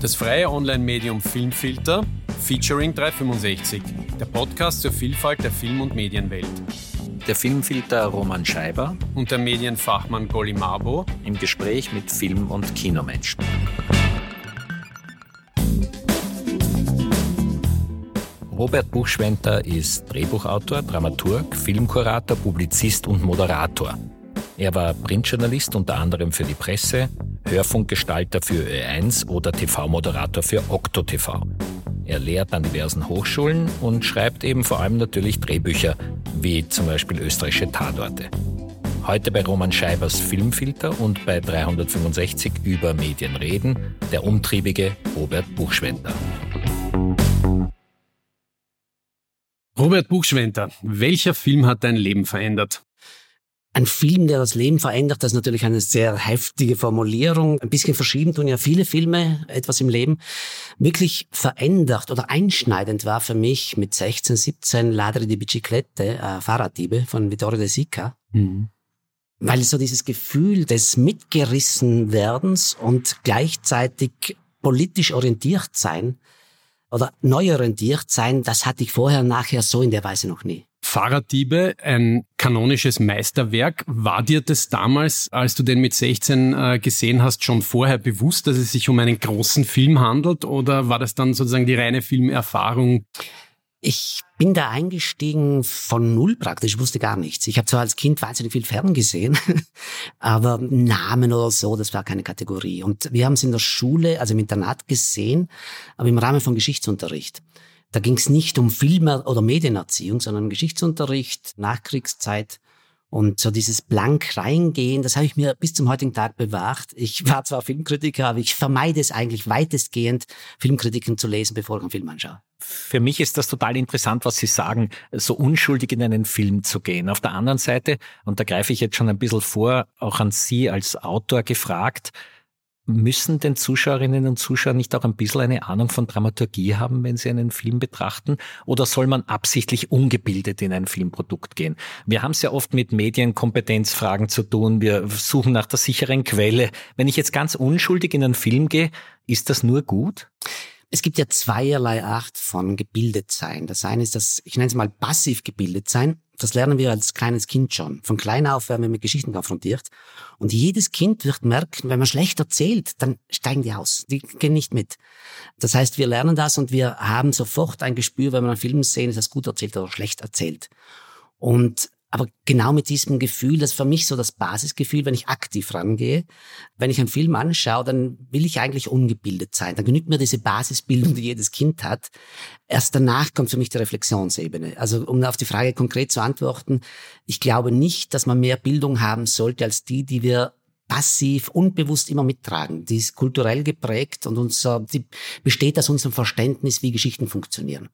Das freie Online-Medium Filmfilter featuring 365, der Podcast zur Vielfalt der Film- und Medienwelt. Der Filmfilter Roman Scheiber und der Medienfachmann Golly Mabo im Gespräch mit Film- und Kinomenschen. Robert Buchschwenter ist Drehbuchautor, Dramaturg, Filmkurator, Publizist und Moderator. Er war Printjournalist unter anderem für die Presse, Hörfunkgestalter für Ö1 oder TV-Moderator für Okto TV. Er lehrt an diversen Hochschulen und schreibt eben vor allem natürlich Drehbücher, wie zum Beispiel österreichische Tatorte. Heute bei Roman Scheibers Filmfilter und bei 365 über Medien reden, der umtriebige Robert Buchschwender. Robert Buchschwender, welcher Film hat dein Leben verändert? Ein Film, der das Leben verändert, das ist natürlich eine sehr heftige Formulierung. Ein bisschen verschieben tun ja viele Filme etwas im Leben. Wirklich verändert oder einschneidend war für mich mit 16, 17 Ladre di Biciclette, äh, Fahrraddiebe von Vittorio De Sica. Mhm. Weil so dieses Gefühl des Mitgerissenwerdens und gleichzeitig politisch orientiert sein oder neu orientiert sein, das hatte ich vorher nachher so in der Weise noch nie. Fahrraddiebe, ein kanonisches Meisterwerk. War dir das damals, als du den mit 16 äh, gesehen hast, schon vorher bewusst, dass es sich um einen großen Film handelt oder war das dann sozusagen die reine Filmerfahrung? Ich bin da eingestiegen von null praktisch, wusste gar nichts. Ich habe zwar als Kind wahnsinnig viel Fern gesehen, aber Namen oder so, das war keine Kategorie. Und wir haben es in der Schule, also im Internat gesehen, aber im Rahmen von Geschichtsunterricht. Da ging es nicht um Film- oder Medienerziehung, sondern Geschichtsunterricht, Nachkriegszeit. Und so dieses blank reingehen, das habe ich mir bis zum heutigen Tag bewahrt. Ich war zwar Filmkritiker, aber ich vermeide es eigentlich weitestgehend, Filmkritiken zu lesen, bevor ich einen Film anschaue. Für mich ist das total interessant, was Sie sagen, so unschuldig in einen Film zu gehen. Auf der anderen Seite, und da greife ich jetzt schon ein bisschen vor, auch an Sie als Autor gefragt, Müssen denn Zuschauerinnen und Zuschauer nicht auch ein bisschen eine Ahnung von Dramaturgie haben, wenn sie einen Film betrachten? Oder soll man absichtlich ungebildet in ein Filmprodukt gehen? Wir haben es ja oft mit Medienkompetenzfragen zu tun. Wir suchen nach der sicheren Quelle. Wenn ich jetzt ganz unschuldig in einen Film gehe, ist das nur gut? Es gibt ja zweierlei Art von gebildet sein. Das eine ist das, ich nenne es mal passiv gebildet sein. Das lernen wir als kleines Kind schon. Von klein auf werden wir mit Geschichten konfrontiert. Und jedes Kind wird merken, wenn man schlecht erzählt, dann steigen die aus. Die gehen nicht mit. Das heißt, wir lernen das und wir haben sofort ein Gespür, wenn wir einen Film sehen, ist das gut erzählt oder schlecht erzählt. Und aber genau mit diesem Gefühl, das ist für mich so das Basisgefühl, wenn ich aktiv rangehe. Wenn ich einen Film anschaue, dann will ich eigentlich ungebildet sein. Dann genügt mir diese Basisbildung, die jedes Kind hat. Erst danach kommt für mich die Reflexionsebene. Also um auf die Frage konkret zu antworten, ich glaube nicht, dass man mehr Bildung haben sollte als die, die wir passiv, unbewusst immer mittragen. Die ist kulturell geprägt und unser, die besteht aus unserem Verständnis, wie Geschichten funktionieren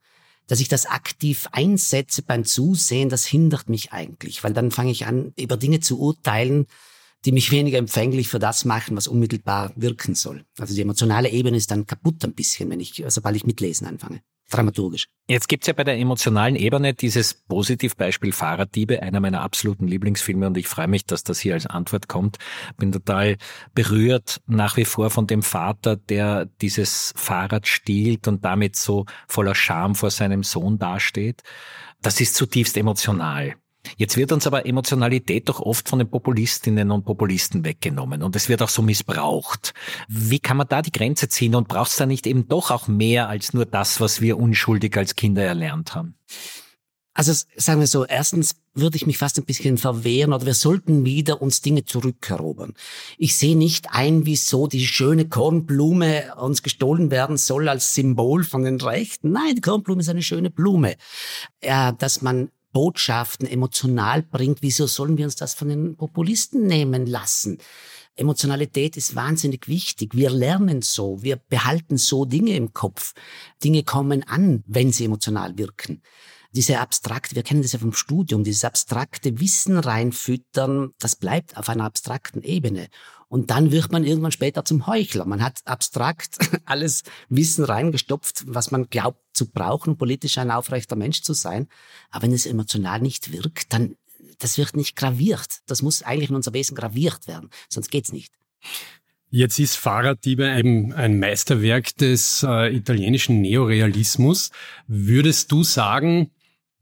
dass ich das aktiv einsetze beim Zusehen, das hindert mich eigentlich, weil dann fange ich an, über Dinge zu urteilen, die mich weniger empfänglich für das machen, was unmittelbar wirken soll. Also die emotionale Ebene ist dann kaputt ein bisschen, wenn ich, sobald ich mitlesen anfange dramaturgisch. Jetzt gibt's ja bei der emotionalen Ebene dieses Positivbeispiel Fahrraddiebe, einer meiner absoluten Lieblingsfilme und ich freue mich, dass das hier als Antwort kommt. Bin total berührt nach wie vor von dem Vater, der dieses Fahrrad stiehlt und damit so voller Scham vor seinem Sohn dasteht. Das ist zutiefst emotional. Jetzt wird uns aber Emotionalität doch oft von den Populistinnen und Populisten weggenommen und es wird auch so missbraucht. Wie kann man da die Grenze ziehen und braucht es da nicht eben doch auch mehr als nur das, was wir unschuldig als Kinder erlernt haben? Also sagen wir so, erstens würde ich mich fast ein bisschen verwehren oder wir sollten wieder uns Dinge zurückerobern. Ich sehe nicht ein, wieso die schöne Kornblume uns gestohlen werden soll als Symbol von den Rechten. Nein, die Kornblume ist eine schöne Blume. Ja, dass man Botschaften emotional bringt, wieso sollen wir uns das von den Populisten nehmen lassen? Emotionalität ist wahnsinnig wichtig. Wir lernen so, wir behalten so Dinge im Kopf. Dinge kommen an, wenn sie emotional wirken diese abstrakte, wir kennen das ja vom Studium, dieses abstrakte Wissen reinfüttern, das bleibt auf einer abstrakten Ebene. Und dann wird man irgendwann später zum Heuchler. Man hat abstrakt alles Wissen reingestopft, was man glaubt zu brauchen, um politisch ein aufrechter Mensch zu sein. Aber wenn es emotional nicht wirkt, dann, das wird nicht graviert. Das muss eigentlich in unser Wesen graviert werden. Sonst geht's nicht. Jetzt ist Fahrraddiebe eben ein Meisterwerk des äh, italienischen Neorealismus. Würdest du sagen,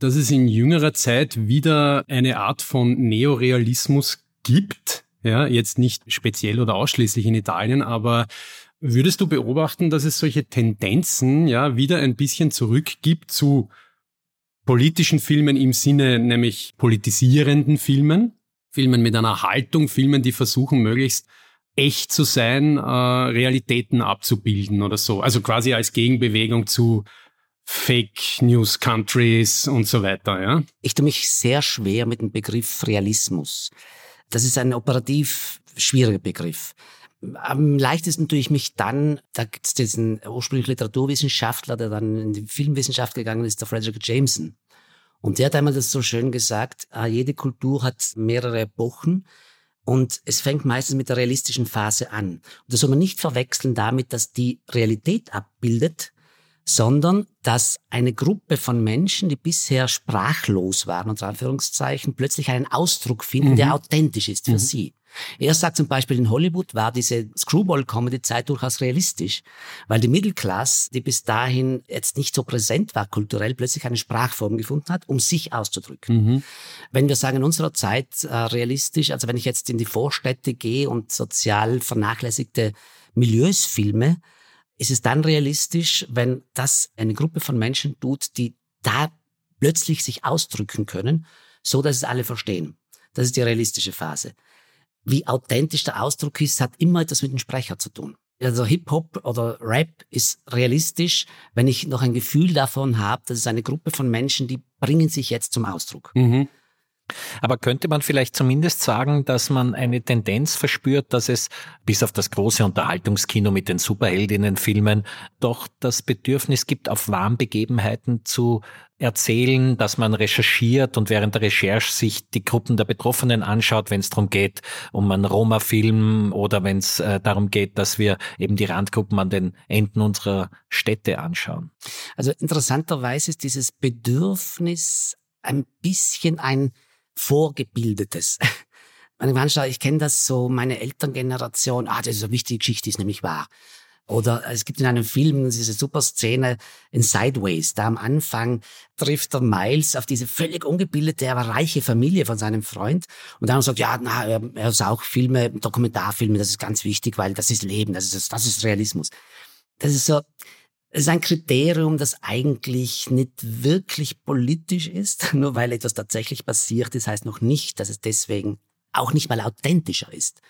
dass es in jüngerer Zeit wieder eine Art von Neorealismus gibt? Ja, jetzt nicht speziell oder ausschließlich in Italien, aber würdest du beobachten, dass es solche Tendenzen ja wieder ein bisschen zurückgibt zu politischen Filmen im Sinne nämlich politisierenden Filmen, Filmen mit einer Haltung, Filmen, die versuchen möglichst echt zu sein, äh, Realitäten abzubilden oder so. Also quasi als Gegenbewegung zu Fake News Countries und so weiter, ja? Ich tue mich sehr schwer mit dem Begriff Realismus. Das ist ein operativ schwieriger Begriff. Am leichtesten tue ich mich dann, da gibt es diesen ursprünglich Literaturwissenschaftler, der dann in die Filmwissenschaft gegangen ist, der Frederick Jameson. Und der hat einmal das so schön gesagt, ah, jede Kultur hat mehrere Epochen und es fängt meistens mit der realistischen Phase an. Und das soll man nicht verwechseln damit, dass die Realität abbildet, sondern dass eine Gruppe von Menschen, die bisher sprachlos waren, unter Anführungszeichen, plötzlich einen Ausdruck finden, mhm. der authentisch ist für mhm. sie. Er sagt zum Beispiel, in Hollywood war diese Screwball-Comedy-Zeit durchaus realistisch, weil die Mittelklasse, die bis dahin jetzt nicht so präsent war kulturell, plötzlich eine Sprachform gefunden hat, um sich auszudrücken. Mhm. Wenn wir sagen, in unserer Zeit äh, realistisch, also wenn ich jetzt in die Vorstädte gehe und sozial vernachlässigte Milieus filme, ist es dann realistisch, wenn das eine Gruppe von Menschen tut, die da plötzlich sich ausdrücken können, so dass es alle verstehen. Das ist die realistische Phase wie authentisch der Ausdruck ist, hat immer etwas mit dem Sprecher zu tun. Also Hip-Hop oder Rap ist realistisch, wenn ich noch ein Gefühl davon habe, dass es eine Gruppe von Menschen, die bringen sich jetzt zum Ausdruck. Mhm. Aber könnte man vielleicht zumindest sagen, dass man eine Tendenz verspürt, dass es bis auf das große Unterhaltungskino mit den Superheldinnenfilmen doch das Bedürfnis gibt, auf Warmbegebenheiten zu erzählen, dass man recherchiert und während der Recherche sich die Gruppen der Betroffenen anschaut, wenn es darum geht, um einen Roma-Film oder wenn es äh, darum geht, dass wir eben die Randgruppen an den Enden unserer Städte anschauen. Also interessanterweise ist dieses Bedürfnis ein bisschen ein Vorgebildetes. Ich kenne das so, meine Elterngeneration, ah, das ist eine wichtige Geschichte, ist nämlich wahr. Oder es gibt in einem Film diese super Szene in Sideways, da am Anfang trifft der Miles auf diese völlig ungebildete, aber reiche Familie von seinem Freund und dann sagt, ja, na, er, er auch Filme, Dokumentarfilme, das ist ganz wichtig, weil das ist Leben, das ist, das ist Realismus. Das ist so, es ist ein Kriterium, das eigentlich nicht wirklich politisch ist. Nur weil etwas tatsächlich passiert ist, heißt noch nicht, dass es deswegen auch nicht mal authentischer ist.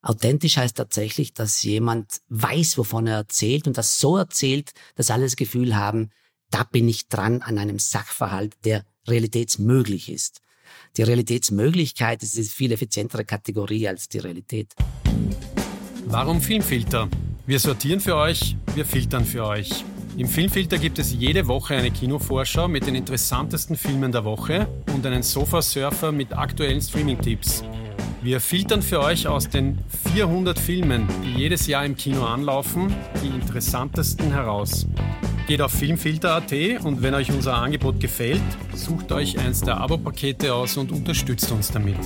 Authentisch heißt tatsächlich, dass jemand weiß, wovon er erzählt und das so erzählt, dass alle das Gefühl haben, da bin ich dran an einem Sachverhalt, der realitätsmöglich ist. Die Realitätsmöglichkeit ist eine viel effizientere Kategorie als die Realität. Warum Filmfilter? Wir sortieren für euch, wir filtern für euch. Im Filmfilter gibt es jede Woche eine Kinovorschau mit den interessantesten Filmen der Woche und einen Sofasurfer mit aktuellen Streaming-Tipps. Wir filtern für euch aus den 400 Filmen, die jedes Jahr im Kino anlaufen, die interessantesten heraus. Geht auf filmfilter.at und wenn euch unser Angebot gefällt, sucht euch eins der Abo-Pakete aus und unterstützt uns damit.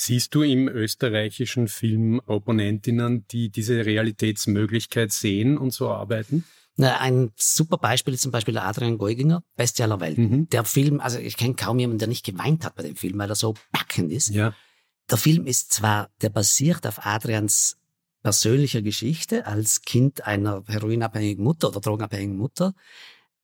Siehst du im österreichischen Film Opponentinnen, die diese Realitätsmöglichkeit sehen und so arbeiten? Na, ein super Beispiel ist zum Beispiel Adrian Geuginger, Beste aller Welt. Mhm. Der Film, also ich kenne kaum jemanden, der nicht geweint hat bei dem Film, weil er so packend ist. Ja. Der Film ist zwar, der basiert auf Adrians persönlicher Geschichte als Kind einer heroinabhängigen Mutter oder drogenabhängigen Mutter.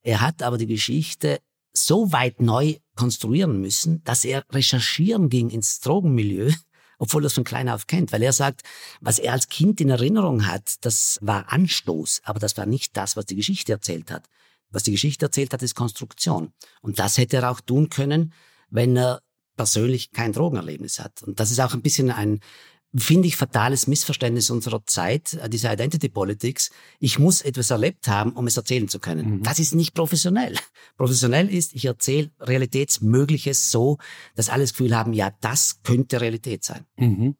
Er hat aber die Geschichte so weit neu konstruieren müssen, dass er recherchieren ging ins Drogenmilieu, obwohl er es von klein auf kennt, weil er sagt, was er als Kind in Erinnerung hat, das war Anstoß, aber das war nicht das, was die Geschichte erzählt hat. Was die Geschichte erzählt hat, ist Konstruktion. Und das hätte er auch tun können, wenn er persönlich kein Drogenerlebnis hat. Und das ist auch ein bisschen ein finde ich, fatales Missverständnis unserer Zeit, äh, diese Identity Politics. Ich muss etwas erlebt haben, um es erzählen zu können. Mhm. Das ist nicht professionell. Professionell ist, ich erzähle Realitätsmögliches so, dass alle das Gefühl haben, ja, das könnte Realität sein. Mhm.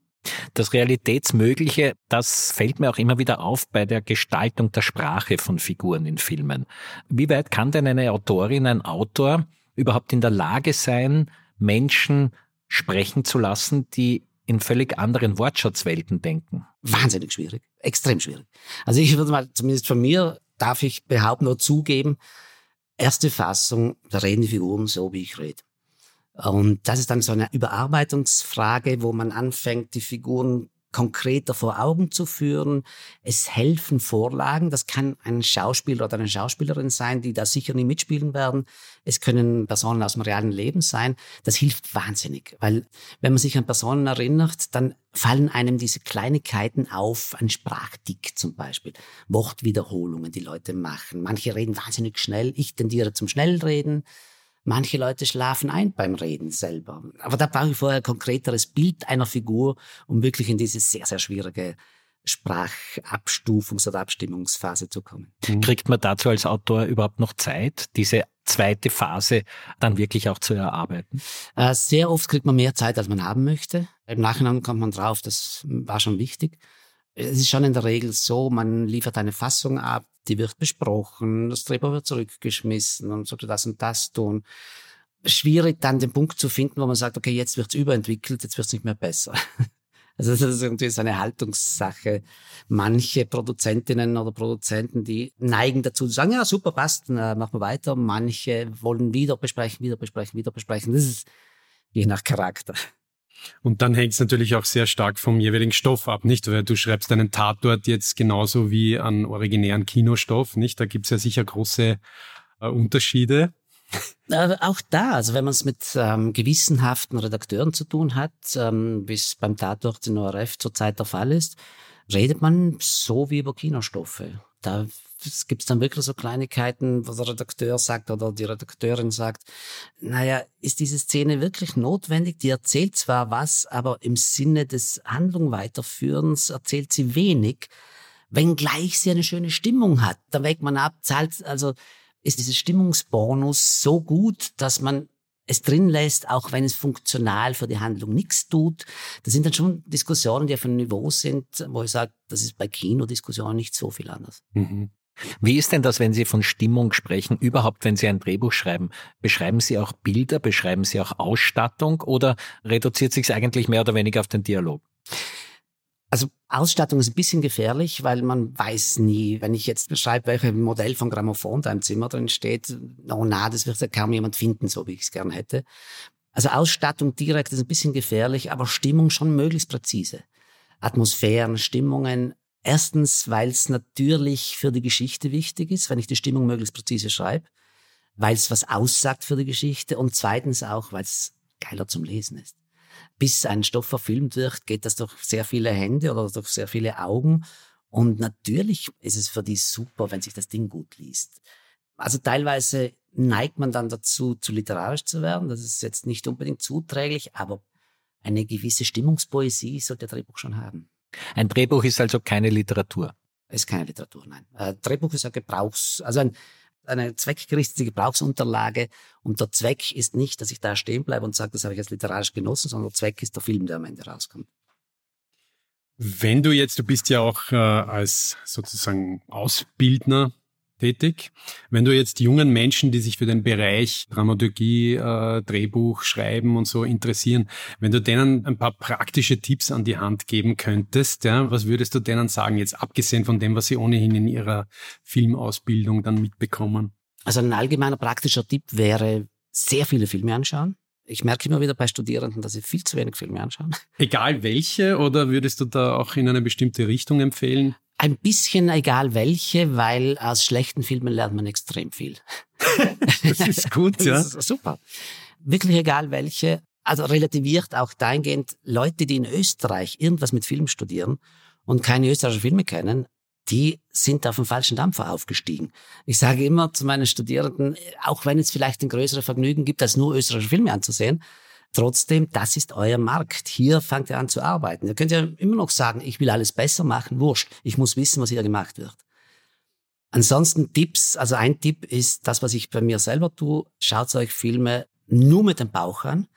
Das Realitätsmögliche, das fällt mir auch immer wieder auf bei der Gestaltung der Sprache von Figuren in Filmen. Wie weit kann denn eine Autorin, ein Autor überhaupt in der Lage sein, Menschen sprechen zu lassen, die in völlig anderen Wortschatzwelten denken? Wahnsinnig schwierig, extrem schwierig. Also ich würde mal, zumindest von mir, darf ich behaupten oder zugeben, erste Fassung, da reden die Figuren so, wie ich rede. Und das ist dann so eine Überarbeitungsfrage, wo man anfängt, die Figuren konkreter vor Augen zu führen. Es helfen Vorlagen. Das kann ein Schauspieler oder eine Schauspielerin sein, die da sicher nie mitspielen werden. Es können Personen aus dem realen Leben sein. Das hilft wahnsinnig, weil wenn man sich an Personen erinnert, dann fallen einem diese Kleinigkeiten auf, ein Sprachdick zum Beispiel, Wortwiederholungen, die Leute machen. Manche reden wahnsinnig schnell. Ich tendiere zum Schnellreden. Manche Leute schlafen ein beim Reden selber. Aber da brauche ich vorher ein konkreteres Bild einer Figur, um wirklich in diese sehr, sehr schwierige Sprachabstufungs- oder Abstimmungsphase zu kommen. Mhm. Kriegt man dazu als Autor überhaupt noch Zeit, diese zweite Phase dann wirklich auch zu erarbeiten? Äh, sehr oft kriegt man mehr Zeit, als man haben möchte. Im Nachhinein kommt man drauf, das war schon wichtig. Es ist schon in der Regel so, man liefert eine Fassung ab, die wird besprochen, das Drehbuch wird zurückgeschmissen und sollte das und das tun. Schwierig dann den Punkt zu finden, wo man sagt, okay, jetzt wird's überentwickelt, jetzt wird's nicht mehr besser. Also das ist irgendwie so eine Haltungssache. Manche Produzentinnen oder Produzenten, die neigen dazu zu sagen, ja, super, passt, machen wir weiter. Manche wollen wieder besprechen, wieder besprechen, wieder besprechen. Das ist je nach Charakter. Und dann hängt es natürlich auch sehr stark vom jeweiligen Stoff ab, nicht? Weil du schreibst einen Tatort jetzt genauso wie an originären Kinostoff, nicht? Da gibt es ja sicher große äh, Unterschiede. Äh, auch da, also wenn man es mit ähm, gewissenhaften Redakteuren zu tun hat, ähm, wie es beim Tatort in ORF zurzeit der Fall ist, redet man so wie über Kinostoffe. Da gibt es dann wirklich so Kleinigkeiten, wo der Redakteur sagt oder die Redakteurin sagt, naja, ist diese Szene wirklich notwendig? Die erzählt zwar was, aber im Sinne des Handlung weiterführens erzählt sie wenig, wenngleich sie eine schöne Stimmung hat. Da wägt man ab, zahlt, also ist dieses Stimmungsbonus so gut, dass man es drin lässt, auch wenn es funktional für die Handlung nichts tut. Das sind dann schon Diskussionen, die auf einem Niveau sind, wo ich sage, das ist bei Kinodiskussionen nicht so viel anders. Mhm. Wie ist denn das, wenn Sie von Stimmung sprechen, überhaupt, wenn Sie ein Drehbuch schreiben? Beschreiben Sie auch Bilder, beschreiben Sie auch Ausstattung oder reduziert sich es eigentlich mehr oder weniger auf den Dialog? Also Ausstattung ist ein bisschen gefährlich, weil man weiß nie, wenn ich jetzt beschreibe, welches Modell von Grammophon da im Zimmer drin steht, oh na, das wird ja kaum jemand finden, so wie ich es gern hätte. Also Ausstattung direkt ist ein bisschen gefährlich, aber Stimmung schon möglichst präzise. Atmosphären, Stimmungen. Erstens, weil es natürlich für die Geschichte wichtig ist, wenn ich die Stimmung möglichst präzise schreibe, weil es was aussagt für die Geschichte und zweitens auch, weil es geiler zum Lesen ist bis ein Stoff verfilmt wird, geht das durch sehr viele Hände oder durch sehr viele Augen. Und natürlich ist es für die super, wenn sich das Ding gut liest. Also teilweise neigt man dann dazu, zu literarisch zu werden. Das ist jetzt nicht unbedingt zuträglich, aber eine gewisse Stimmungspoesie sollte der Drehbuch schon haben. Ein Drehbuch ist also keine Literatur. Es ist keine Literatur, nein. Ein Drehbuch ist ein Gebrauchs, also ein, eine zweckgerichtete Gebrauchsunterlage. Und der Zweck ist nicht, dass ich da stehen bleibe und sage, das habe ich jetzt literarisch genossen, sondern der Zweck ist der Film, der am Ende rauskommt. Wenn du jetzt, du bist ja auch äh, als sozusagen Ausbildner tätig. Wenn du jetzt jungen Menschen, die sich für den Bereich Dramaturgie, äh, Drehbuch, Schreiben und so interessieren, wenn du denen ein paar praktische Tipps an die Hand geben könntest, ja, was würdest du denen sagen, jetzt abgesehen von dem, was sie ohnehin in ihrer Filmausbildung dann mitbekommen? Also ein allgemeiner praktischer Tipp wäre, sehr viele Filme anschauen. Ich merke immer wieder bei Studierenden, dass sie viel zu wenig Filme anschauen. Egal welche, oder würdest du da auch in eine bestimmte Richtung empfehlen? Ein bisschen egal welche, weil aus schlechten Filmen lernt man extrem viel. das ist gut, ja. Ist super. Wirklich egal welche. Also relativiert auch dahingehend Leute, die in Österreich irgendwas mit Film studieren und keine österreichischen Filme kennen, die sind auf dem falschen Dampfer aufgestiegen. Ich sage immer zu meinen Studierenden, auch wenn es vielleicht ein größeres Vergnügen gibt, als nur österreichische Filme anzusehen, Trotzdem, das ist euer Markt. Hier fangt ihr an zu arbeiten. Ihr könnt ja immer noch sagen, ich will alles besser machen, wurscht. Ich muss wissen, was hier gemacht wird. Ansonsten Tipps, also ein Tipp ist das, was ich bei mir selber tue. Schaut euch Filme nur mit dem Bauch an.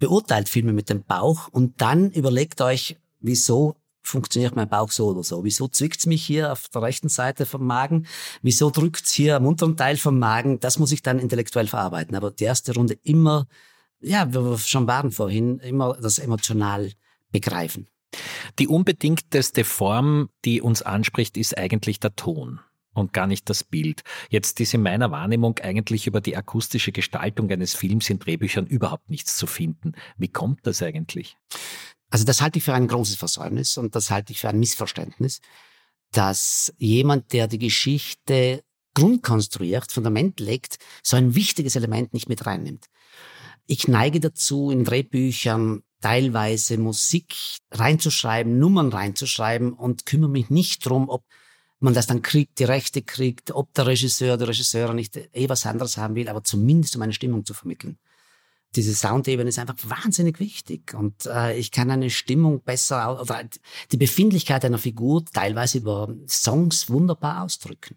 Beurteilt Filme mit dem Bauch und dann überlegt euch, wieso funktioniert mein Bauch so oder so? Wieso zwickt's mich hier auf der rechten Seite vom Magen? Wieso drückt's hier am unteren Teil vom Magen? Das muss ich dann intellektuell verarbeiten. Aber die erste Runde immer ja, wir schon waren vorhin, immer das emotional begreifen. Die unbedingteste Form, die uns anspricht, ist eigentlich der Ton und gar nicht das Bild. Jetzt ist in meiner Wahrnehmung eigentlich über die akustische Gestaltung eines Films in Drehbüchern überhaupt nichts zu finden. Wie kommt das eigentlich? Also das halte ich für ein großes Versäumnis und das halte ich für ein Missverständnis, dass jemand, der die Geschichte grundkonstruiert, Fundament legt, so ein wichtiges Element nicht mit reinnimmt. Ich neige dazu, in Drehbüchern teilweise Musik reinzuschreiben, Nummern reinzuschreiben und kümmere mich nicht drum, ob man das dann kriegt, die Rechte kriegt, ob der Regisseur, der Regisseur nicht eh was anderes haben will, aber zumindest um eine Stimmung zu vermitteln. Diese Soundebene ist einfach wahnsinnig wichtig und äh, ich kann eine Stimmung besser oder die Befindlichkeit einer Figur teilweise über Songs wunderbar ausdrücken.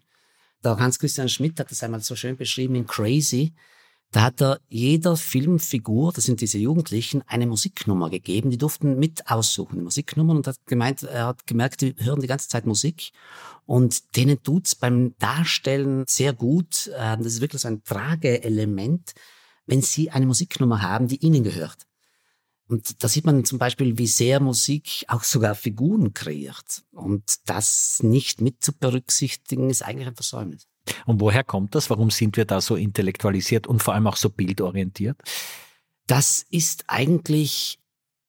Der Hans-Christian Schmidt hat das einmal so schön beschrieben in Crazy. Da hat er jeder Filmfigur, das sind diese Jugendlichen, eine Musiknummer gegeben. Die durften mit aussuchen, Musiknummern, und hat gemeint, er hat gemerkt, die hören die ganze Zeit Musik. Und denen tut's beim Darstellen sehr gut. Äh, das ist wirklich so ein Trageelement, wenn sie eine Musiknummer haben, die ihnen gehört. Und da sieht man zum Beispiel, wie sehr Musik auch sogar Figuren kreiert. Und das nicht mit zu berücksichtigen, ist eigentlich ein Versäumnis. Und woher kommt das? Warum sind wir da so intellektualisiert und vor allem auch so bildorientiert? Das ist eigentlich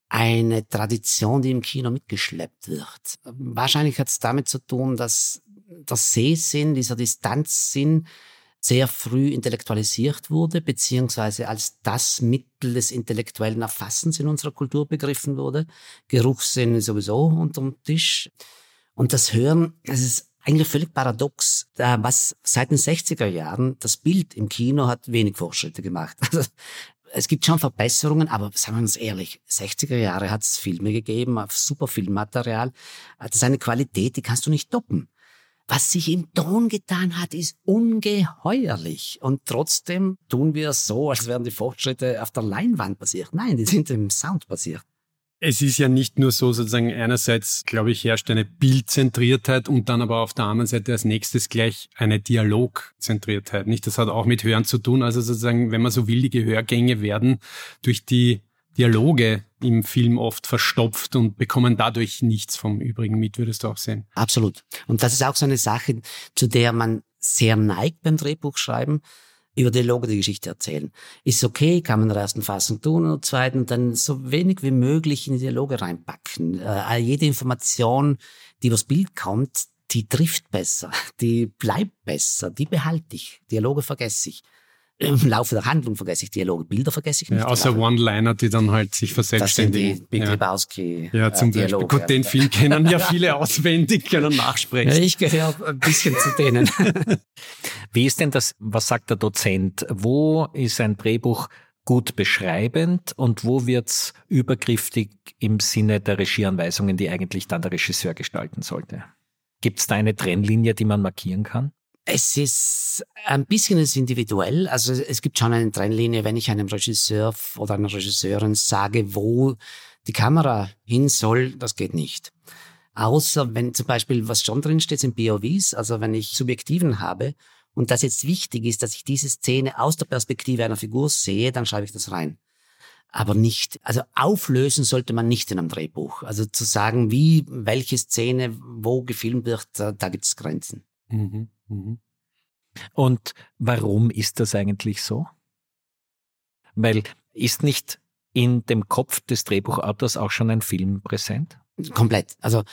eine Tradition, die im Kino mitgeschleppt wird. Wahrscheinlich hat es damit zu tun, dass der Sehsinn, dieser Distanzsinn sehr früh intellektualisiert wurde, beziehungsweise als das Mittel des intellektuellen Erfassens in unserer Kultur begriffen wurde. Geruchssinn sowieso unterm Tisch. Und das Hören, das ist eigentlich völlig paradox, was seit den 60er Jahren das Bild im Kino hat wenig Fortschritte gemacht. Also, es gibt schon Verbesserungen, aber sagen wir uns ehrlich, 60er Jahre hat es Filme gegeben, auf super Filmmaterial. Das ist eine Qualität, die kannst du nicht toppen. Was sich im Ton getan hat, ist ungeheuerlich. Und trotzdem tun wir so, als wären die Fortschritte auf der Leinwand passiert. Nein, die sind im Sound passiert es ist ja nicht nur so sozusagen einerseits, glaube ich, herrscht eine Bildzentriertheit und dann aber auf der anderen Seite als nächstes gleich eine Dialogzentriertheit. Nicht, das hat auch mit Hören zu tun. Also sozusagen, wenn man so will, die Gehörgänge werden durch die Dialoge im Film oft verstopft und bekommen dadurch nichts vom Übrigen mit, würdest du auch sehen. Absolut. Und das ist auch so eine Sache, zu der man sehr neigt beim Drehbuchschreiben über Dialoge die Geschichte erzählen. Ist okay, kann man in der ersten Fassung tun und zweiten dann so wenig wie möglich in die Dialoge reinpacken. Äh, jede Information, die übers Bild kommt, die trifft besser, die bleibt besser, die behalte ich. Dialoge vergesse ich im Laufe der Handlung vergesse ich Dialoge, Bilder vergesse ich nicht. Ja, außer One-Liner, die dann halt sich verselbstständigen. Das sind die Big Lebowski Ja, zum äh, Dialoge. Beispiel. Gut, den Film kennen ja viele auswendig, können nachsprechen. Ja, ich gehöre ein bisschen zu denen. Wie ist denn das, was sagt der Dozent? Wo ist ein Drehbuch gut beschreibend und wo wird's übergriffig im Sinne der Regieanweisungen, die eigentlich dann der Regisseur gestalten sollte? Gibt es da eine Trennlinie, die man markieren kann? Es ist ein bisschen individuell. Also es gibt schon eine Trennlinie, wenn ich einem Regisseur oder einer Regisseurin sage, wo die Kamera hin soll, das geht nicht. Außer wenn zum Beispiel, was schon drin steht, sind POVs, also wenn ich Subjektiven habe und das jetzt wichtig ist, dass ich diese Szene aus der Perspektive einer Figur sehe, dann schreibe ich das rein. Aber nicht, also auflösen sollte man nicht in einem Drehbuch. Also zu sagen, wie, welche Szene wo gefilmt wird, da, da gibt es Grenzen. Mhm. Mhm. Und warum ist das eigentlich so? Weil ist nicht in dem Kopf des Drehbuchautors auch schon ein Film präsent? Komplett. Also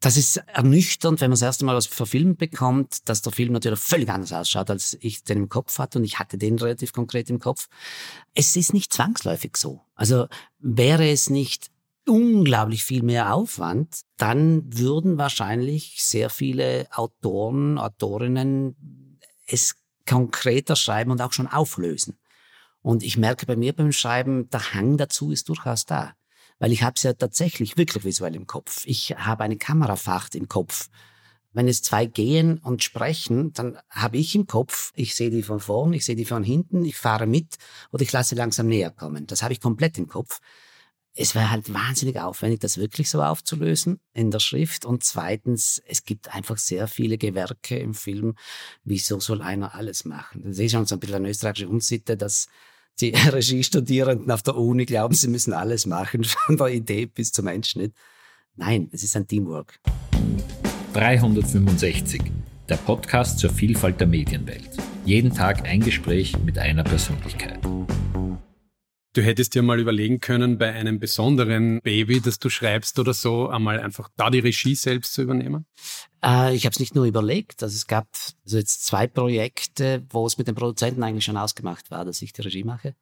das ist ernüchternd, wenn man das erste Mal was verfilmt bekommt, dass der Film natürlich völlig anders ausschaut, als ich den im Kopf hatte und ich hatte den relativ konkret im Kopf. Es ist nicht zwangsläufig so. Also wäre es nicht unglaublich viel mehr Aufwand, dann würden wahrscheinlich sehr viele Autoren, Autorinnen es konkreter schreiben und auch schon auflösen. Und ich merke bei mir beim Schreiben, der Hang dazu ist durchaus da. Weil ich habe es ja tatsächlich wirklich visuell im Kopf. Ich habe eine Kamerafahrt im Kopf. Wenn es zwei gehen und sprechen, dann habe ich im Kopf, ich sehe die von vorn, ich sehe die von hinten, ich fahre mit oder ich lasse langsam näher kommen. Das habe ich komplett im Kopf es wäre halt wahnsinnig aufwendig, das wirklich so aufzulösen in der Schrift. Und zweitens, es gibt einfach sehr viele Gewerke im Film. Wieso soll einer alles machen? Das ist schon so ein bisschen eine österreichische Unsitte, dass die Regiestudierenden auf der Uni glauben, sie müssen alles machen, von der Idee bis zum Endschnitt. Nein, es ist ein Teamwork. 365, der Podcast zur Vielfalt der Medienwelt. Jeden Tag ein Gespräch mit einer Persönlichkeit. Du hättest dir mal überlegen können, bei einem besonderen Baby, das du schreibst oder so, einmal einfach da die Regie selbst zu übernehmen? Äh, ich habe es nicht nur überlegt. Also es gab also jetzt zwei Projekte, wo es mit dem Produzenten eigentlich schon ausgemacht war, dass ich die Regie mache.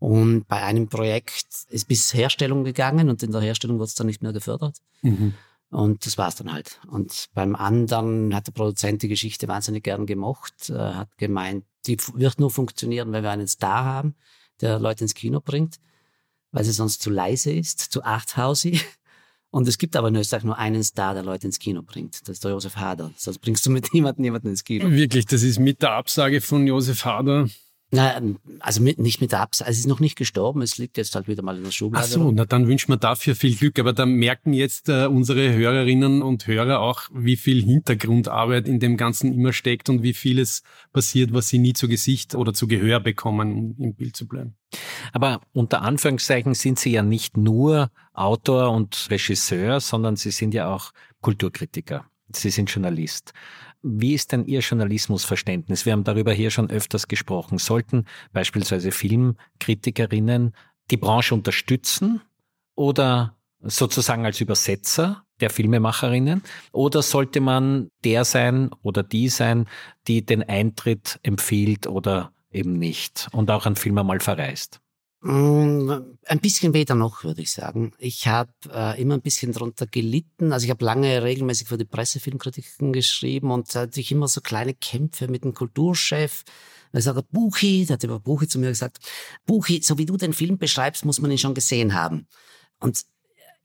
Und bei einem Projekt ist bis Herstellung gegangen und in der Herstellung wurde es dann nicht mehr gefördert. Mhm. Und das war's dann halt. Und beim anderen hat der Produzent die Geschichte wahnsinnig gern gemocht, äh, hat gemeint, die wird nur funktionieren, wenn wir einen Star haben der Leute ins Kino bringt, weil sie sonst zu leise ist, zu arthousey. Und es gibt aber in Österreich nur einen Star, der Leute ins Kino bringt. Das ist der Josef Hader. Sonst bringst du mit niemandem jemanden ins Kino. Wirklich, das ist mit der Absage von Josef Hader na, also mit, nicht mit der Absage. Es ist noch nicht gestorben, es liegt jetzt halt wieder mal in der Schublade. Ach so, na dann wünschen wir dafür viel Glück. Aber da merken jetzt äh, unsere Hörerinnen und Hörer auch, wie viel Hintergrundarbeit in dem Ganzen immer steckt und wie vieles passiert, was sie nie zu Gesicht oder zu Gehör bekommen, um im Bild zu bleiben. Aber unter Anführungszeichen sind Sie ja nicht nur Autor und Regisseur, sondern Sie sind ja auch Kulturkritiker. Sie sind Journalist. Wie ist denn Ihr Journalismusverständnis? Wir haben darüber hier schon öfters gesprochen. Sollten beispielsweise Filmkritikerinnen die Branche unterstützen oder sozusagen als Übersetzer der Filmemacherinnen? Oder sollte man der sein oder die sein, die den Eintritt empfiehlt oder eben nicht und auch einen Film einmal verreist? Mm, ein bisschen weder noch, würde ich sagen. Ich habe äh, immer ein bisschen darunter gelitten. Also ich habe lange regelmäßig für die Pressefilmkritiken geschrieben und hatte ich immer so kleine Kämpfe mit dem Kulturchef. Er sagt, Buchi, der hat über Buchi zu mir gesagt, Buchi, so wie du den Film beschreibst, muss man ihn schon gesehen haben. Und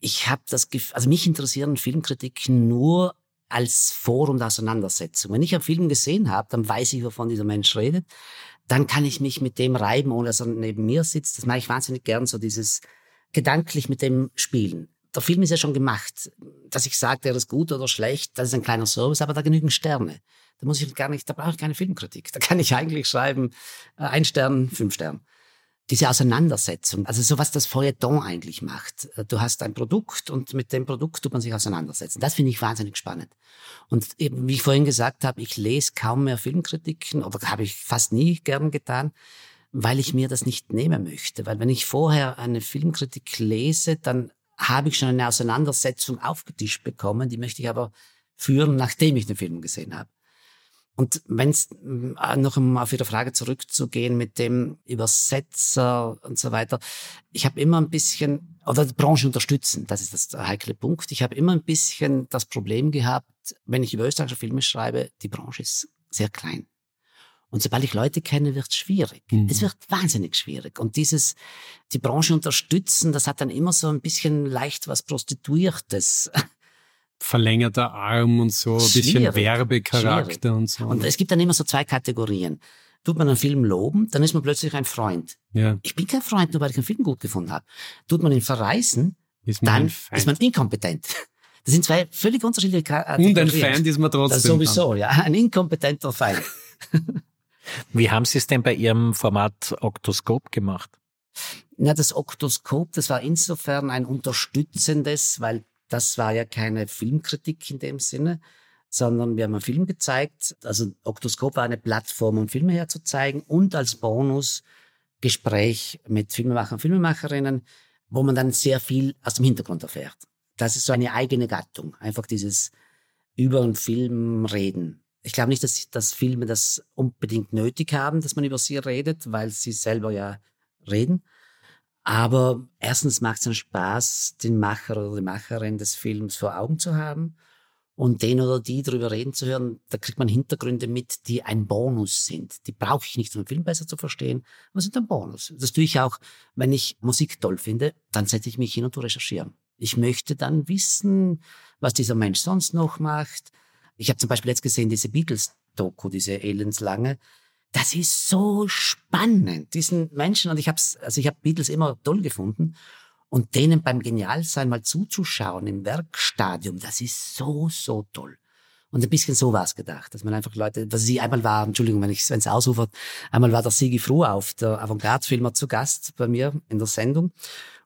ich habe das Gefühl, also mich interessieren Filmkritiken nur als Forum der Auseinandersetzung. Wenn ich einen Film gesehen habe, dann weiß ich, wovon dieser Mensch redet dann kann ich mich mit dem reiben, ohne dass er neben mir sitzt. Das mache ich wahnsinnig gern, so dieses gedanklich mit dem Spielen. Der Film ist ja schon gemacht. Dass ich sage, der ist gut oder schlecht, das ist ein kleiner Service, aber da genügen Sterne. Da muss ich gar nicht, da brauche ich keine Filmkritik. Da kann ich eigentlich schreiben, äh, ein Stern, fünf Stern diese Auseinandersetzung, also so was das Feuilleton eigentlich macht. Du hast ein Produkt und mit dem Produkt tut man sich auseinandersetzen. Das finde ich wahnsinnig spannend. Und eben, wie ich vorhin gesagt habe, ich lese kaum mehr Filmkritiken oder habe ich fast nie gern getan, weil ich mir das nicht nehmen möchte. Weil wenn ich vorher eine Filmkritik lese, dann habe ich schon eine Auseinandersetzung aufgetischt bekommen, die möchte ich aber führen, nachdem ich den Film gesehen habe. Und wenn es äh, noch um auf Ihre Frage zurückzugehen mit dem Übersetzer und so weiter, ich habe immer ein bisschen, oder die Branche unterstützen, das ist das heikle Punkt. Ich habe immer ein bisschen das Problem gehabt, wenn ich über österreichische Filme schreibe, die Branche ist sehr klein. Und sobald ich Leute kenne, wird es schwierig. Mhm. Es wird wahnsinnig schwierig. Und dieses, die Branche unterstützen, das hat dann immer so ein bisschen leicht was Prostituiertes verlängerter Arm und so, ein bisschen Werbecharakter schwierig. und so. Und es gibt dann immer so zwei Kategorien. Tut man einen Film loben, dann ist man plötzlich ein Freund. Ja. Ich bin kein Freund, nur weil ich einen Film gut gefunden habe. Tut man ihn verreißen, ist dann ist man inkompetent. Das sind zwei völlig unterschiedliche Kategorien. Und ein Feind ist man trotzdem. Das sowieso, dann. ja. Ein inkompetenter Feind. Wie haben Sie es denn bei Ihrem Format Oktoskop gemacht? Na, das Oktoskop, das war insofern ein unterstützendes, weil das war ja keine Filmkritik in dem Sinne, sondern wir haben einen Film gezeigt. Also Oktoskop war eine Plattform, um Filme herzuzeigen und als Bonus Gespräch mit Filmemachern und Filmemacherinnen, wo man dann sehr viel aus dem Hintergrund erfährt. Das ist so eine eigene Gattung. Einfach dieses über einen Film reden. Ich glaube nicht, dass, dass Filme das unbedingt nötig haben, dass man über sie redet, weil sie selber ja reden. Aber erstens macht es einen Spaß, den Macher oder die Macherin des Films vor Augen zu haben und den oder die darüber reden zu hören. Da kriegt man Hintergründe mit, die ein Bonus sind. Die brauche ich nicht, um den Film besser zu verstehen, aber sind ein Bonus. Das tue ich auch, wenn ich Musik toll finde, dann setze ich mich hin und recherchieren. Ich möchte dann wissen, was dieser Mensch sonst noch macht. Ich habe zum Beispiel jetzt gesehen, diese Beatles-Doku, diese Elendslange. Das ist so spannend, diesen Menschen. Und ich habe also ich habe Beatles immer toll gefunden. Und denen beim Genialsein mal zuzuschauen im Werkstadium, das ist so, so toll. Und ein bisschen so war es gedacht, dass man einfach Leute, was sie einmal war, Entschuldigung, wenn ich es ausufert, einmal war der Sigi Froh auf, der Avantgarde-Filmer zu Gast bei mir in der Sendung.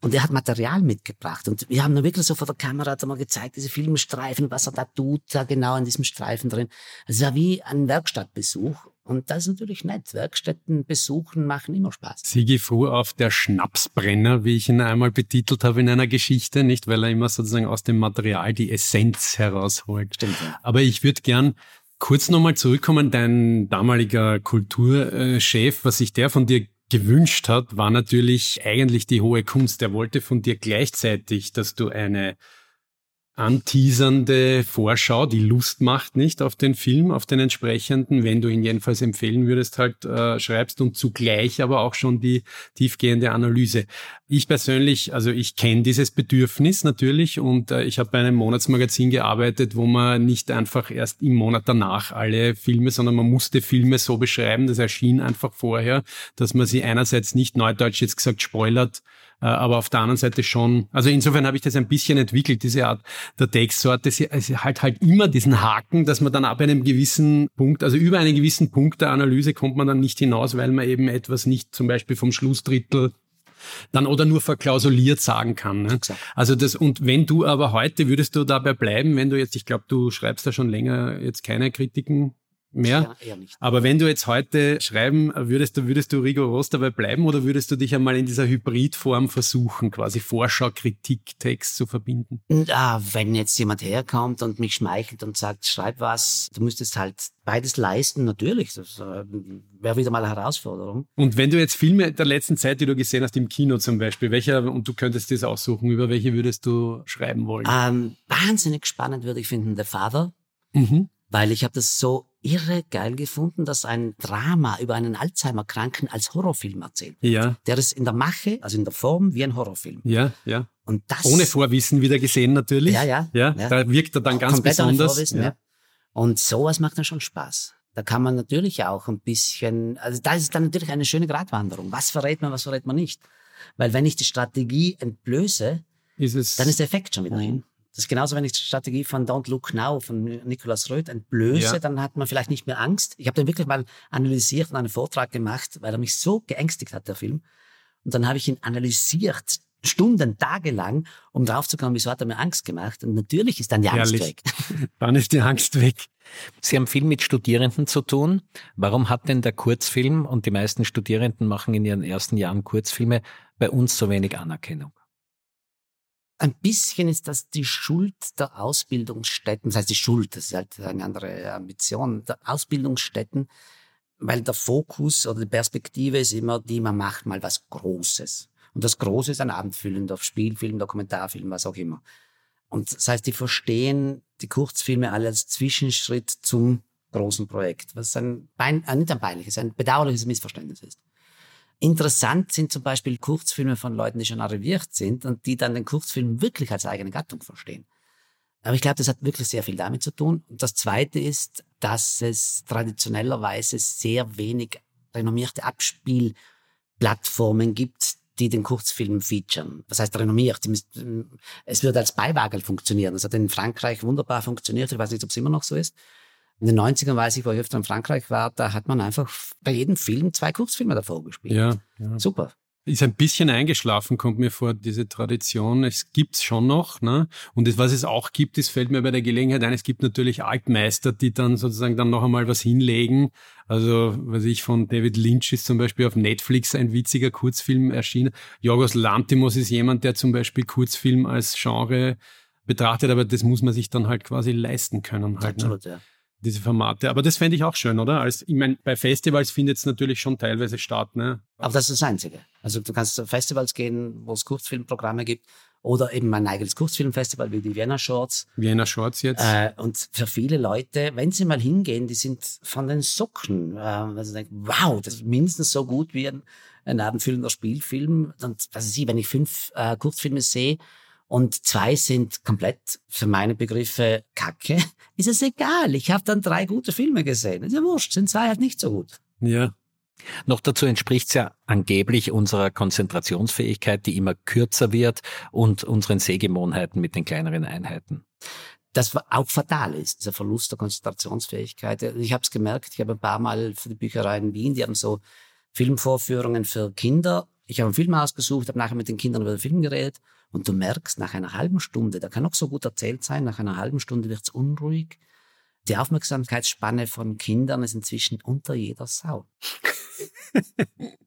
Und er hat Material mitgebracht. Und wir haben dann wirklich so vor der Kamera hat er mal gezeigt, diese Filmstreifen, was er da tut, da genau in diesem Streifen drin. Es war wie ein Werkstattbesuch. Und das ist natürlich nett. Werkstätten besuchen machen immer Spaß. Sigi fuhr auf der Schnapsbrenner, wie ich ihn einmal betitelt habe in einer Geschichte, nicht, weil er immer sozusagen aus dem Material die Essenz herausholt. Stimmt. Ja. Aber ich würde gern kurz nochmal zurückkommen. Dein damaliger Kulturchef, was sich der von dir gewünscht hat, war natürlich eigentlich die hohe Kunst. Er wollte von dir gleichzeitig, dass du eine anteasernde Vorschau, die Lust macht, nicht auf den Film, auf den entsprechenden, wenn du ihn jedenfalls empfehlen würdest, halt äh, schreibst und zugleich aber auch schon die tiefgehende Analyse. Ich persönlich, also ich kenne dieses Bedürfnis natürlich und äh, ich habe bei einem Monatsmagazin gearbeitet, wo man nicht einfach erst im Monat danach alle Filme, sondern man musste Filme so beschreiben, das erschien einfach vorher, dass man sie einerseits nicht neudeutsch jetzt gesagt spoilert, aber auf der anderen Seite schon, also insofern habe ich das ein bisschen entwickelt, diese Art der Textsorte. Sie, sie halt halt immer diesen Haken, dass man dann ab einem gewissen Punkt, also über einen gewissen Punkt der Analyse kommt man dann nicht hinaus, weil man eben etwas nicht zum Beispiel vom Schlussdrittel dann oder nur verklausuliert sagen kann. Ne? Also das, und wenn du aber heute würdest du dabei bleiben, wenn du jetzt, ich glaube, du schreibst da schon länger jetzt keine Kritiken mehr. Ja, Aber wenn du jetzt heute schreiben würdest, du würdest du rigoros dabei bleiben oder würdest du dich einmal in dieser Hybridform versuchen, quasi Vorschau, Kritik, Text zu verbinden? Ja, wenn jetzt jemand herkommt und mich schmeichelt und sagt, schreib was, du müsstest halt beides leisten, natürlich. Das äh, wäre wieder mal eine Herausforderung. Und wenn du jetzt Filme der letzten Zeit, die du gesehen hast, im Kino zum Beispiel, welcher, und du könntest das aussuchen, über welche würdest du schreiben wollen? Ähm, wahnsinnig spannend würde ich finden, The Father. Mhm. Weil ich habe das so irre geil gefunden, dass ein Drama über einen Alzheimer-Kranken als Horrorfilm erzählt. Ja. Der ist in der Mache, also in der Form wie ein Horrorfilm. Ja, ja. Und das ohne Vorwissen wieder gesehen natürlich. Ja, ja. Ja, ja. da wirkt er dann ganz Komplett besonders. Ohne Vorwissen, ja. ja. Und sowas macht dann schon Spaß. Da kann man natürlich auch ein bisschen, also da ist dann natürlich eine schöne Gratwanderung. Was verrät man, was verrät man nicht? Weil wenn ich die Strategie entblöße, ist es, dann ist der Effekt schon wieder hin. Das ist genauso, wenn ich die Strategie von Don't Look Now von Nicolas Röth entblöße, ja. dann hat man vielleicht nicht mehr Angst. Ich habe den wirklich mal analysiert und einen Vortrag gemacht, weil er mich so geängstigt hat, der Film. Und dann habe ich ihn analysiert, Stunden, Tage lang, um draufzukommen, wieso hat er mir Angst gemacht. Und natürlich ist dann die Angst Herrlich. weg. Dann ist die Angst weg. Sie haben viel mit Studierenden zu tun. Warum hat denn der Kurzfilm und die meisten Studierenden machen in ihren ersten Jahren Kurzfilme bei uns so wenig Anerkennung? Ein bisschen ist das die Schuld der Ausbildungsstätten, das heißt die Schuld, das ist halt eine andere Ambition, der Ausbildungsstätten, weil der Fokus oder die Perspektive ist immer die, man macht mal was Großes. Und das Große ist ein abendfüllender Spielfilm, Dokumentarfilm, was auch immer. Und das heißt, die verstehen die Kurzfilme alle als Zwischenschritt zum großen Projekt, was ein, Bein, äh, nicht ein peinliches, ein bedauerliches Missverständnis ist. Interessant sind zum Beispiel Kurzfilme von Leuten, die schon arriviert sind und die dann den Kurzfilm wirklich als eigene Gattung verstehen. Aber ich glaube, das hat wirklich sehr viel damit zu tun. Und das Zweite ist, dass es traditionellerweise sehr wenig renommierte Abspielplattformen gibt, die den Kurzfilm featuren. Das heißt renommiert. Es wird als Beiwagel funktionieren. Das hat in Frankreich wunderbar funktioniert. Ich weiß nicht, ob es immer noch so ist. In den 90ern weiß ich, wo ich öfter in Frankreich war, da hat man einfach bei jedem Film zwei Kurzfilme davor gespielt. Ja, ja. Super. Ist ein bisschen eingeschlafen, kommt mir vor, diese Tradition. Es gibt's schon noch, ne? Und das, was es auch gibt, das fällt mir bei der Gelegenheit ein, es gibt natürlich Altmeister, die dann sozusagen dann noch einmal was hinlegen. Also, was ich von David Lynch ist zum Beispiel auf Netflix ein witziger Kurzfilm erschienen. Jorgos Lantimos ist jemand, der zum Beispiel Kurzfilm als Genre betrachtet, aber das muss man sich dann halt quasi leisten können. Halt, ne? Absolut, ne? ja diese Formate. Aber das fände ich auch schön, oder? Als, ich meine, bei Festivals findet es natürlich schon teilweise statt, ne? Aber das ist das Einzige. Also du kannst zu Festivals gehen, wo es Kurzfilmprogramme gibt oder eben ein eigenes Kurzfilmfestival wie die Vienna Shorts. Vienna Shorts jetzt. Äh, und für viele Leute, wenn sie mal hingehen, die sind von den Socken. Äh, also denken, wow, das ist mindestens so gut wie ein, ein abendfüllender Spielfilm. Und was weiß ich, wenn ich fünf äh, Kurzfilme sehe, und zwei sind komplett für meine Begriffe Kacke, ist es egal. Ich habe dann drei gute Filme gesehen. Ist ja wurscht, sind zwei halt nicht so gut. Ja. Noch dazu entspricht es ja angeblich unserer Konzentrationsfähigkeit, die immer kürzer wird und unseren Sehgewohnheiten mit den kleineren Einheiten. das auch fatal ist, dieser Verlust der Konzentrationsfähigkeit. Ich habe es gemerkt, ich habe ein paar Mal für die Bücherei in Wien, die haben so Filmvorführungen für Kinder. Ich habe einen Film ausgesucht, habe nachher mit den Kindern über den Film geredet und du merkst, nach einer halben Stunde, der kann noch so gut erzählt sein, nach einer halben Stunde wird's unruhig. Die Aufmerksamkeitsspanne von Kindern ist inzwischen unter jeder Sau.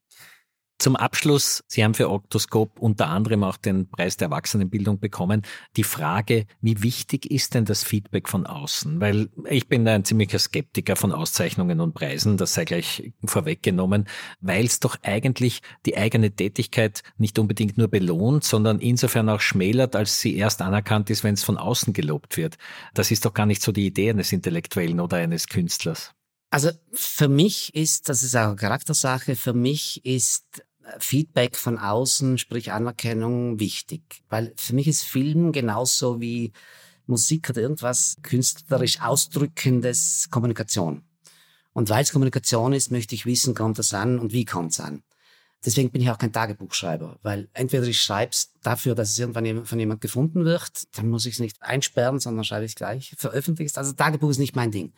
Zum Abschluss, Sie haben für Octoscope unter anderem auch den Preis der Erwachsenenbildung bekommen. Die Frage, wie wichtig ist denn das Feedback von außen? Weil ich bin ein ziemlicher Skeptiker von Auszeichnungen und Preisen, das sei gleich vorweggenommen, weil es doch eigentlich die eigene Tätigkeit nicht unbedingt nur belohnt, sondern insofern auch schmälert, als sie erst anerkannt ist, wenn es von außen gelobt wird. Das ist doch gar nicht so die Idee eines Intellektuellen oder eines Künstlers. Also für mich ist, das ist auch eine Charaktersache, für mich ist Feedback von außen, sprich Anerkennung, wichtig. Weil für mich ist Film genauso wie Musik oder irgendwas künstlerisch ausdrückendes Kommunikation. Und weil es Kommunikation ist, möchte ich wissen, kommt es an und wie kommt es an. Deswegen bin ich auch kein Tagebuchschreiber, weil entweder ich schreibe es dafür, dass es irgendwann von jemand gefunden wird, dann muss ich es nicht einsperren, sondern schreibe ich gleich, veröffentliche es. Also Tagebuch ist nicht mein Ding.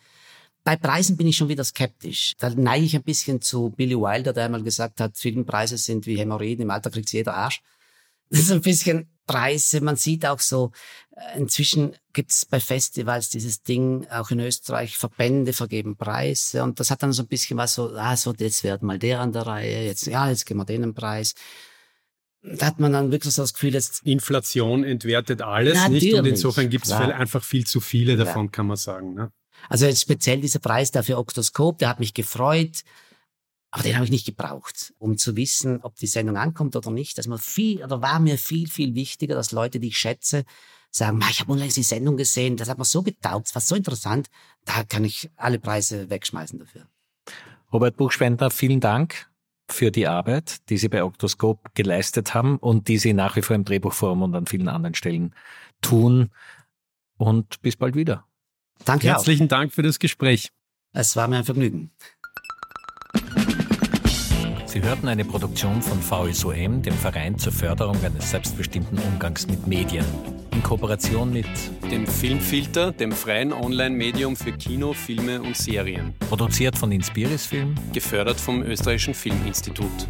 Bei Preisen bin ich schon wieder skeptisch. Da neige ich ein bisschen zu Billy Wilder, der einmal gesagt hat, Filmpreise sind wie Hämorrhoiden, im Alter kriegt jeder Arsch. Das ist ein bisschen Preise. Man sieht auch so, äh, inzwischen gibt es bei Festivals dieses Ding, auch in Österreich, Verbände vergeben Preise. Und das hat dann so ein bisschen was so, ah, so, jetzt wird mal der an der Reihe, jetzt, ja, jetzt geben wir denen Preis. Da hat man dann wirklich so das Gefühl, jetzt. Inflation entwertet alles, Natürlich, nicht? Und insofern gibt es einfach viel zu viele davon, ja. kann man sagen. Ne? Also jetzt speziell dieser Preis da für Oktoskop, der hat mich gefreut. Aber den habe ich nicht gebraucht, um zu wissen, ob die Sendung ankommt oder nicht. Das oder war mir viel, viel wichtiger, dass Leute, die ich schätze, sagen, ich habe unlängst die Sendung gesehen, das hat mir so getaugt, das war so interessant, da kann ich alle Preise wegschmeißen dafür. Robert Buchspender, vielen Dank für die Arbeit, die Sie bei Octoscope geleistet haben und die Sie nach wie vor im Drehbuchforum und an vielen anderen Stellen tun. Und bis bald wieder. Danke Herzlichen auch. Dank für das Gespräch. Es war mir ein Vergnügen. Sie hörten eine Produktion von VSOM, dem Verein zur Förderung eines selbstbestimmten Umgangs mit Medien. In Kooperation mit dem Filmfilter, dem freien Online-Medium für Kino, Filme und Serien. Produziert von Inspiris Film. Gefördert vom Österreichischen Filminstitut.